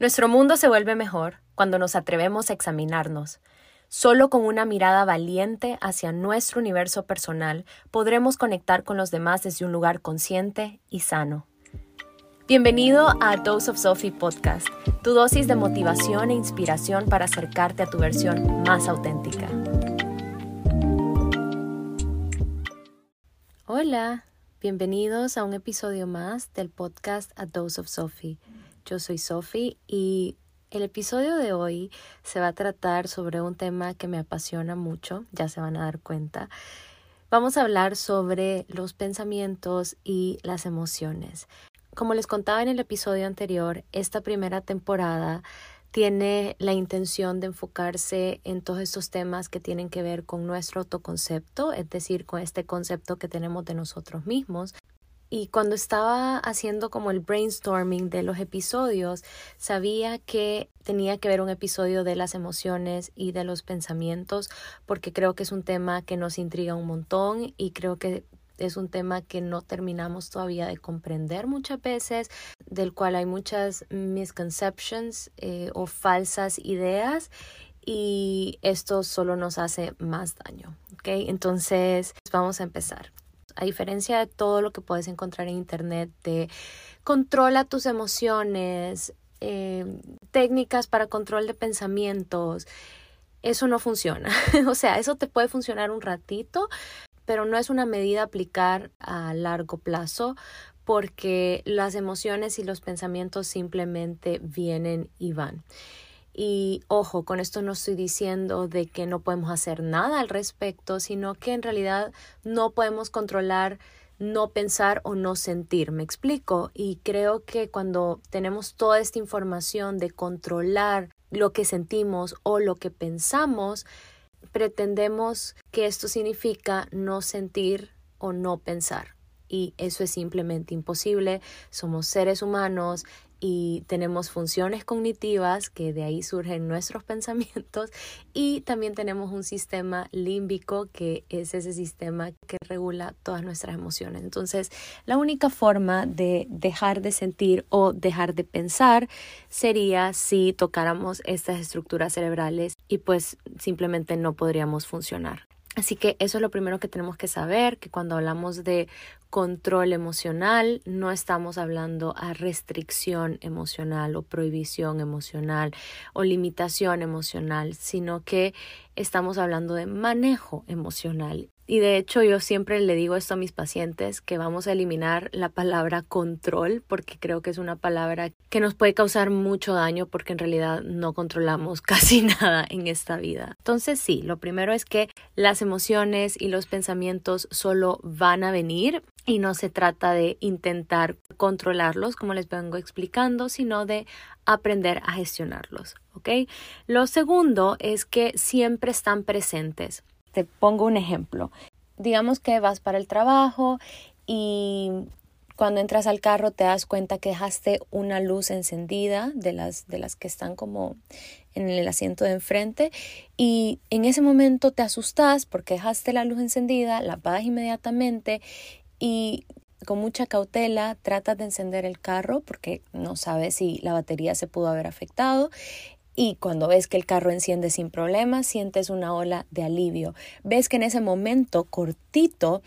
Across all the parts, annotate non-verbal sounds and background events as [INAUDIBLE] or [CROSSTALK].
Nuestro mundo se vuelve mejor cuando nos atrevemos a examinarnos. Solo con una mirada valiente hacia nuestro universo personal podremos conectar con los demás desde un lugar consciente y sano. Bienvenido a Dose of Sophie Podcast, tu dosis de motivación e inspiración para acercarte a tu versión más auténtica. Hola, bienvenidos a un episodio más del podcast A Dose of Sophie. Yo soy Sophie y el episodio de hoy se va a tratar sobre un tema que me apasiona mucho, ya se van a dar cuenta. Vamos a hablar sobre los pensamientos y las emociones. Como les contaba en el episodio anterior, esta primera temporada tiene la intención de enfocarse en todos estos temas que tienen que ver con nuestro autoconcepto, es decir, con este concepto que tenemos de nosotros mismos, y cuando estaba haciendo como el brainstorming de los episodios, sabía que tenía que ver un episodio de las emociones y de los pensamientos, porque creo que es un tema que nos intriga un montón y creo que es un tema que no terminamos todavía de comprender muchas veces, del cual hay muchas misconceptions eh, o falsas ideas y esto solo nos hace más daño. ¿ok? Entonces, vamos a empezar a diferencia de todo lo que puedes encontrar en Internet de controla tus emociones, eh, técnicas para control de pensamientos, eso no funciona. [LAUGHS] o sea, eso te puede funcionar un ratito, pero no es una medida a aplicar a largo plazo porque las emociones y los pensamientos simplemente vienen y van. Y ojo, con esto no estoy diciendo de que no podemos hacer nada al respecto, sino que en realidad no podemos controlar no pensar o no sentir. Me explico. Y creo que cuando tenemos toda esta información de controlar lo que sentimos o lo que pensamos, pretendemos que esto significa no sentir o no pensar. Y eso es simplemente imposible. Somos seres humanos y tenemos funciones cognitivas que de ahí surgen nuestros [LAUGHS] pensamientos y también tenemos un sistema límbico que es ese sistema que regula todas nuestras emociones. Entonces, la única forma de dejar de sentir o dejar de pensar sería si tocáramos estas estructuras cerebrales y pues simplemente no podríamos funcionar. Así que eso es lo primero que tenemos que saber, que cuando hablamos de control emocional no estamos hablando a restricción emocional o prohibición emocional o limitación emocional, sino que estamos hablando de manejo emocional y de hecho yo siempre le digo esto a mis pacientes, que vamos a eliminar la palabra control porque creo que es una palabra que nos puede causar mucho daño porque en realidad no controlamos [LAUGHS] casi nada en esta vida. Entonces sí, lo primero es que las emociones y los pensamientos solo van a venir y no se trata de intentar controlarlos como les vengo explicando, sino de aprender a gestionarlos. Lo segundo es que siempre están presentes. Te pongo un ejemplo. Digamos que vas para el trabajo y cuando entras al carro te das cuenta que dejaste una luz encendida de las, de las que están como en el asiento de enfrente y en ese momento te asustas porque dejaste la luz encendida, la apagas inmediatamente y con mucha cautela tratas de encender el carro porque no sabes si la batería se pudo haber afectado y cuando ves que el carro enciende sin problema, sientes una ola de alivio. Ves que en ese momento cortito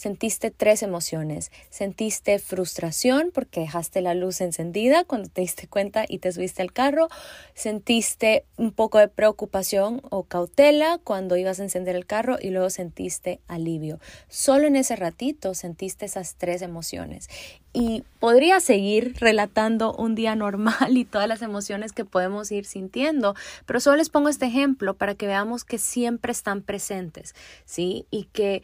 sentiste tres emociones. Sentiste frustración porque dejaste la luz encendida cuando te diste cuenta y te subiste al carro. Sentiste un poco de preocupación o cautela cuando ibas a encender el carro y luego sentiste alivio. Solo en ese ratito sentiste esas tres emociones. Y podría seguir relatando un día normal y todas las emociones que podemos ir sintiendo, pero solo les pongo este ejemplo para que veamos que siempre están presentes, ¿sí? Y que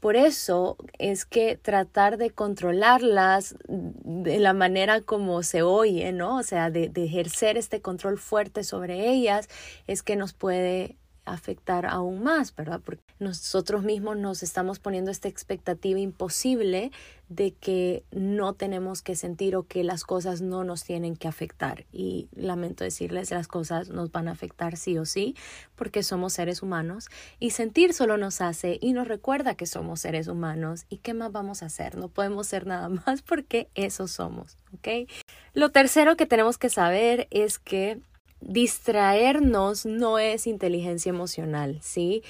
por eso es que tratar de controlarlas de la manera como se oye, ¿no? O sea, de, ejercer este control fuerte sobre ellas es que nos puede afectar aún más, ¿verdad? Porque nosotros mismos nos estamos poniendo esta expectativa imposible de que no tenemos que sentir o que las cosas no nos tienen que afectar. Y lamento decirles, las cosas nos van a afectar sí o sí, porque somos seres humanos y sentir solo nos hace y nos recuerda que somos seres humanos. ¿Y qué más vamos a hacer? No podemos ser nada [LAUGHS] más porque eso somos, ¿ok? Lo tercero que tenemos que saber es que distraernos no es inteligencia emocional, ¿sí?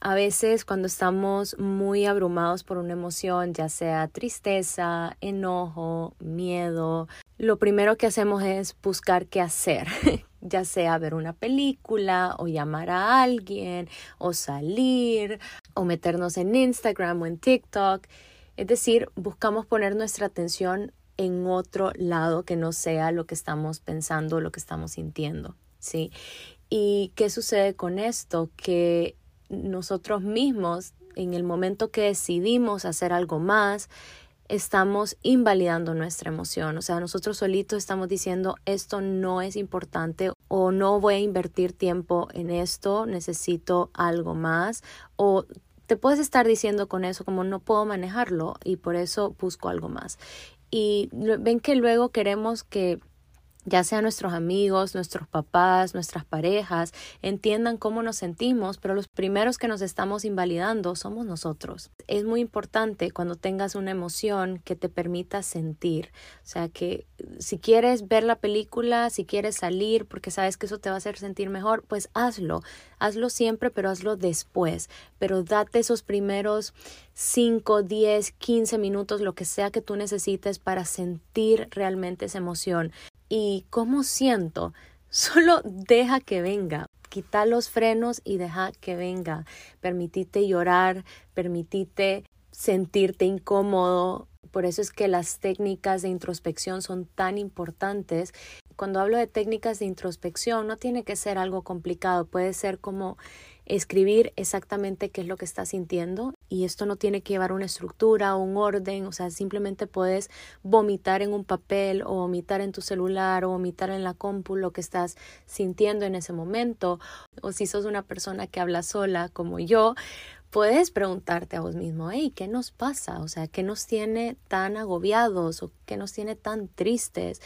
A veces cuando estamos muy abrumados por una emoción, ya sea tristeza, enojo, miedo, lo primero que hacemos es buscar qué hacer, [LAUGHS] ya sea ver una película o llamar a alguien o salir o meternos en Instagram o en TikTok. Es decir, buscamos poner nuestra atención en otro lado que no sea lo que estamos pensando, lo que estamos sintiendo, ¿sí? ¿Y qué sucede con esto? Que nosotros mismos, en el momento que decidimos hacer algo más, estamos invalidando nuestra emoción. O sea, nosotros solitos estamos diciendo esto no es importante o no voy a invertir tiempo en esto, necesito algo más o te puedes estar diciendo con eso como no puedo manejarlo y por eso busco algo más. Y ven que luego queremos que ya sea nuestros amigos, nuestros papás, nuestras parejas, entiendan cómo nos sentimos, pero los primeros que nos estamos invalidando somos nosotros. Es muy importante cuando tengas una emoción que te permita sentir, o sea que si quieres ver la película, si quieres salir porque sabes que eso te va a hacer sentir mejor, pues hazlo, hazlo siempre, pero hazlo después, pero date esos primeros 5, 10, 15 minutos, lo que sea que tú necesites para sentir realmente esa emoción y cómo siento. Solo deja que venga. Quita los frenos y deja que venga. Permitite llorar, permitite sentirte incómodo. Por eso es que las técnicas de introspección son tan importantes. Cuando hablo de técnicas de introspección, no tiene que ser algo complicado, puede ser como escribir exactamente qué es lo que estás sintiendo y esto no tiene que llevar una estructura o un orden, o sea, simplemente puedes vomitar en un papel o vomitar en tu celular o vomitar en la compu lo que estás sintiendo en ese momento o si sos una persona que habla sola como yo, puedes preguntarte a vos mismo, hey, ¿qué nos pasa? O sea, ¿qué nos tiene tan agobiados o qué nos tiene tan tristes?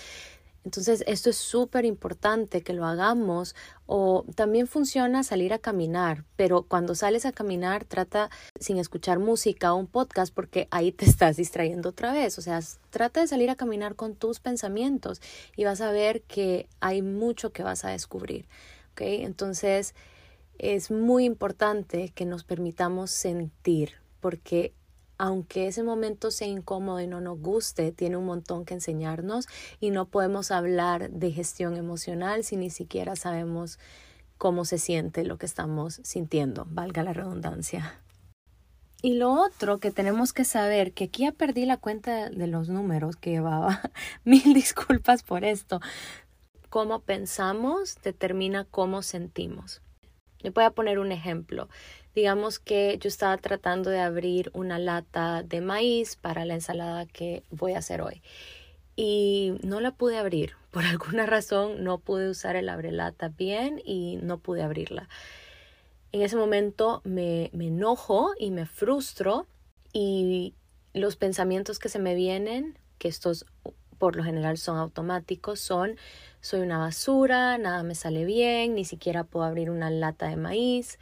Entonces, esto es súper importante que lo hagamos o también funciona salir a caminar, pero cuando sales a caminar trata sin escuchar música o un podcast porque ahí te [LAUGHS] estás distrayendo otra vez, o sea, trata de salir a caminar con tus pensamientos y vas a ver que hay mucho que vas a descubrir, ¿ok? Entonces, es muy importante que nos permitamos sentir porque aunque ese momento sea incómodo y no nos guste, tiene un montón que enseñarnos y no podemos hablar de gestión emocional si ni siquiera sabemos cómo se siente lo que estamos sintiendo, valga la redundancia. Y lo otro que tenemos que saber, que aquí ya perdí la cuenta de los números que llevaba, [LAUGHS] mil disculpas por esto, cómo pensamos determina cómo sentimos. Le voy a poner un ejemplo. Digamos que yo estaba tratando de abrir una lata de maíz para la ensalada que voy a hacer hoy y no la pude abrir. [LAUGHS] Por alguna razón no pude usar el abrelata bien y no pude abrirla. En ese momento me, me enojo y me frustro y los pensamientos que se me vienen, que estos por lo general son automáticos, son soy una basura, nada me sale bien, ni siquiera puedo abrir una lata de maíz,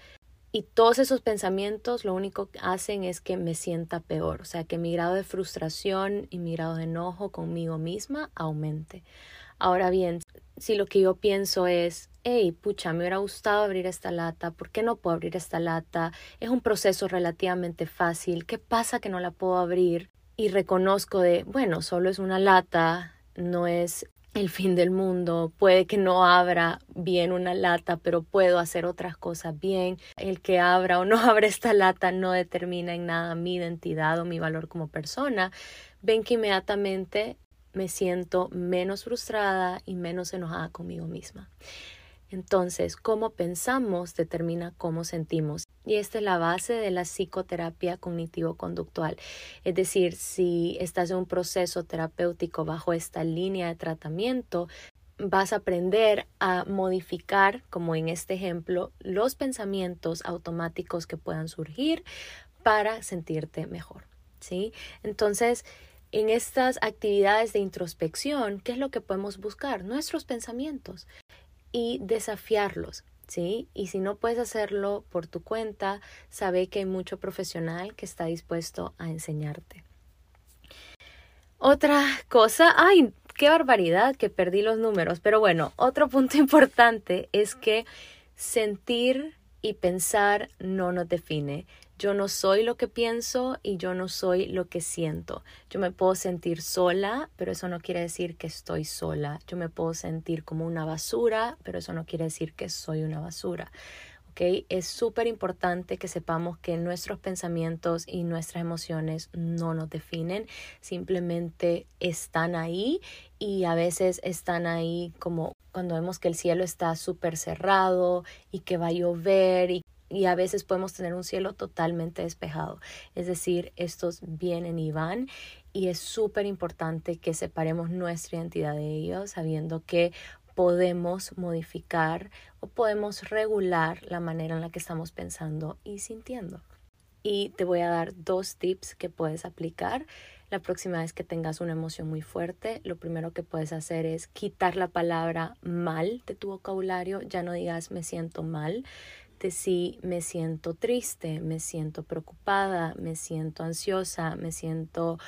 y todos esos pensamientos lo único que hacen es que me sienta peor, o sea, que mi grado de frustración y mi grado de enojo conmigo misma aumente. Ahora bien, si lo que yo pienso es, hey, pucha, me hubiera gustado abrir esta lata, ¿por qué no puedo abrir esta lata? Es un proceso relativamente fácil, ¿qué pasa que no la puedo abrir? Y reconozco de, bueno, solo es una lata, no es el fin del mundo, puede que no abra bien una lata, pero puedo hacer otras cosas bien. El que abra o no [LAUGHS] abra esta lata no determina en nada mi identidad o mi valor como persona. Ven que inmediatamente me siento menos frustrada y menos enojada conmigo misma. Entonces, cómo pensamos determina cómo sentimos. Y esta es la base de la psicoterapia cognitivo-conductual. Es decir, si estás en un proceso terapéutico bajo esta línea de tratamiento, vas a aprender a modificar, como en este ejemplo, los pensamientos automáticos que puedan surgir para sentirte mejor, ¿sí? Entonces, en estas actividades de introspección, ¿qué es lo que podemos buscar? Nuestros pensamientos y desafiarlos, Y si no puedes hacerlo por tu cuenta, sabe que hay mucho profesional que está dispuesto a enseñarte. Otra cosa, ay, qué barbaridad que perdí los números, pero bueno, otro punto [LAUGHS] importante es que sentir y pensar no nos define. Yo no soy lo que pienso y yo no soy lo que siento. Yo me puedo sentir sola, pero eso no quiere decir que estoy sola. Yo me puedo sentir como una basura, pero eso no quiere decir que soy una basura. Es súper importante que sepamos que nuestros pensamientos y nuestras emociones no nos definen, simplemente están ahí y a veces están ahí como cuando vemos que el cielo está súper cerrado y que va a llover y y a veces podemos tener un cielo totalmente despejado. Es decir, estos vienen y van y es súper importante que separemos nuestra identidad de ellos sabiendo que podemos modificar o podemos regular la manera en la que estamos pensando y sintiendo. Y te voy a dar dos tips que puedes aplicar. La próxima vez que tengas una emoción muy fuerte, lo primero que puedes hacer es quitar la palabra mal de tu vocabulario. Ya no digas me siento mal. De sí me siento triste, me siento preocupada, me siento ansiosa, me siento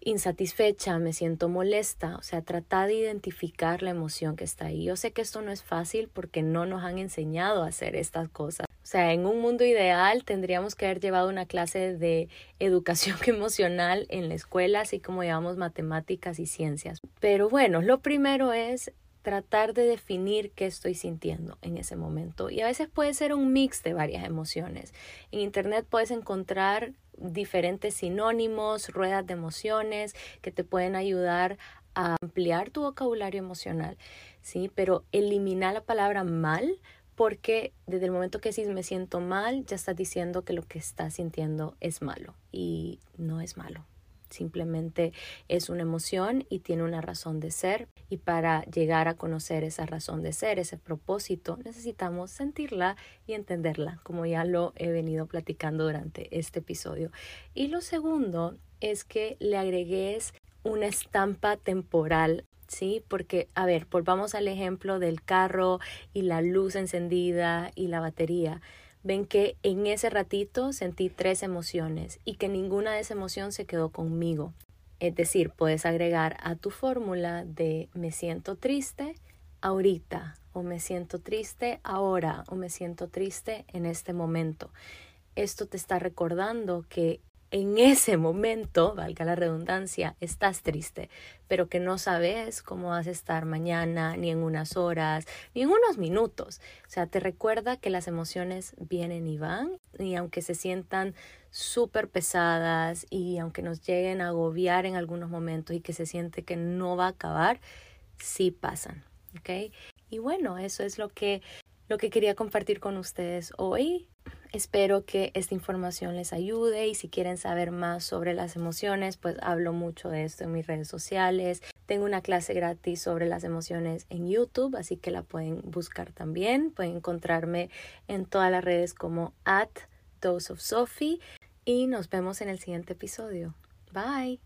insatisfecha, me siento molesta, o sea, trata de identificar la emoción que está ahí. Yo sé que esto no es fácil porque no nos han enseñado a hacer estas cosas. O sea, en un mundo ideal tendríamos que haber llevado una clase de [LAUGHS] educación emocional en la escuela, así como llevamos matemáticas y ciencias. Pero bueno, lo primero es tratar de definir qué estoy sintiendo en ese momento. Y a veces puede ser un mix de varias emociones. En Internet puedes encontrar diferentes sinónimos, ruedas de emociones que te pueden ayudar a ampliar tu vocabulario emocional, ¿sí? Pero elimina la palabra mal porque desde el momento que decís me siento mal, ya estás diciendo que lo que estás sintiendo es malo y no es malo. Simplemente es una emoción y tiene una razón de ser. Y para llegar a conocer esa razón de ser, ese propósito, necesitamos sentirla y entenderla, como ya lo he venido platicando durante este episodio. Y lo segundo es que le agregues una estampa temporal ¿sí? Porque, a ver, volvamos al ejemplo del carro y la luz encendida y la batería ven que en ese ratito sentí tres emociones y que ninguna de esas emociones se quedó conmigo. Es decir, puedes agregar a tu fórmula de me siento triste ahorita o me siento triste ahora o me siento triste en este momento. Esto te está recordando que en ese momento, valga la redundancia, estás triste, pero que no sabes cómo vas a estar mañana, ni en unas horas, ni en unos minutos. O sea, te recuerda que las emociones vienen y van, y aunque se sientan súper pesadas y aunque nos lleguen a agobiar en algunos momentos y que se siente que no va a acabar, sí pasan, ¿ok? Y bueno, eso es lo que, lo que quería compartir con ustedes hoy. Espero que esta información les ayude y si quieren saber más sobre las emociones, pues hablo mucho de esto en mis redes sociales. Tengo una clase gratis sobre las emociones en YouTube, así que la pueden buscar también. Pueden encontrarme en todas las redes como at Dose of Sophie y nos vemos en el siguiente episodio. Bye.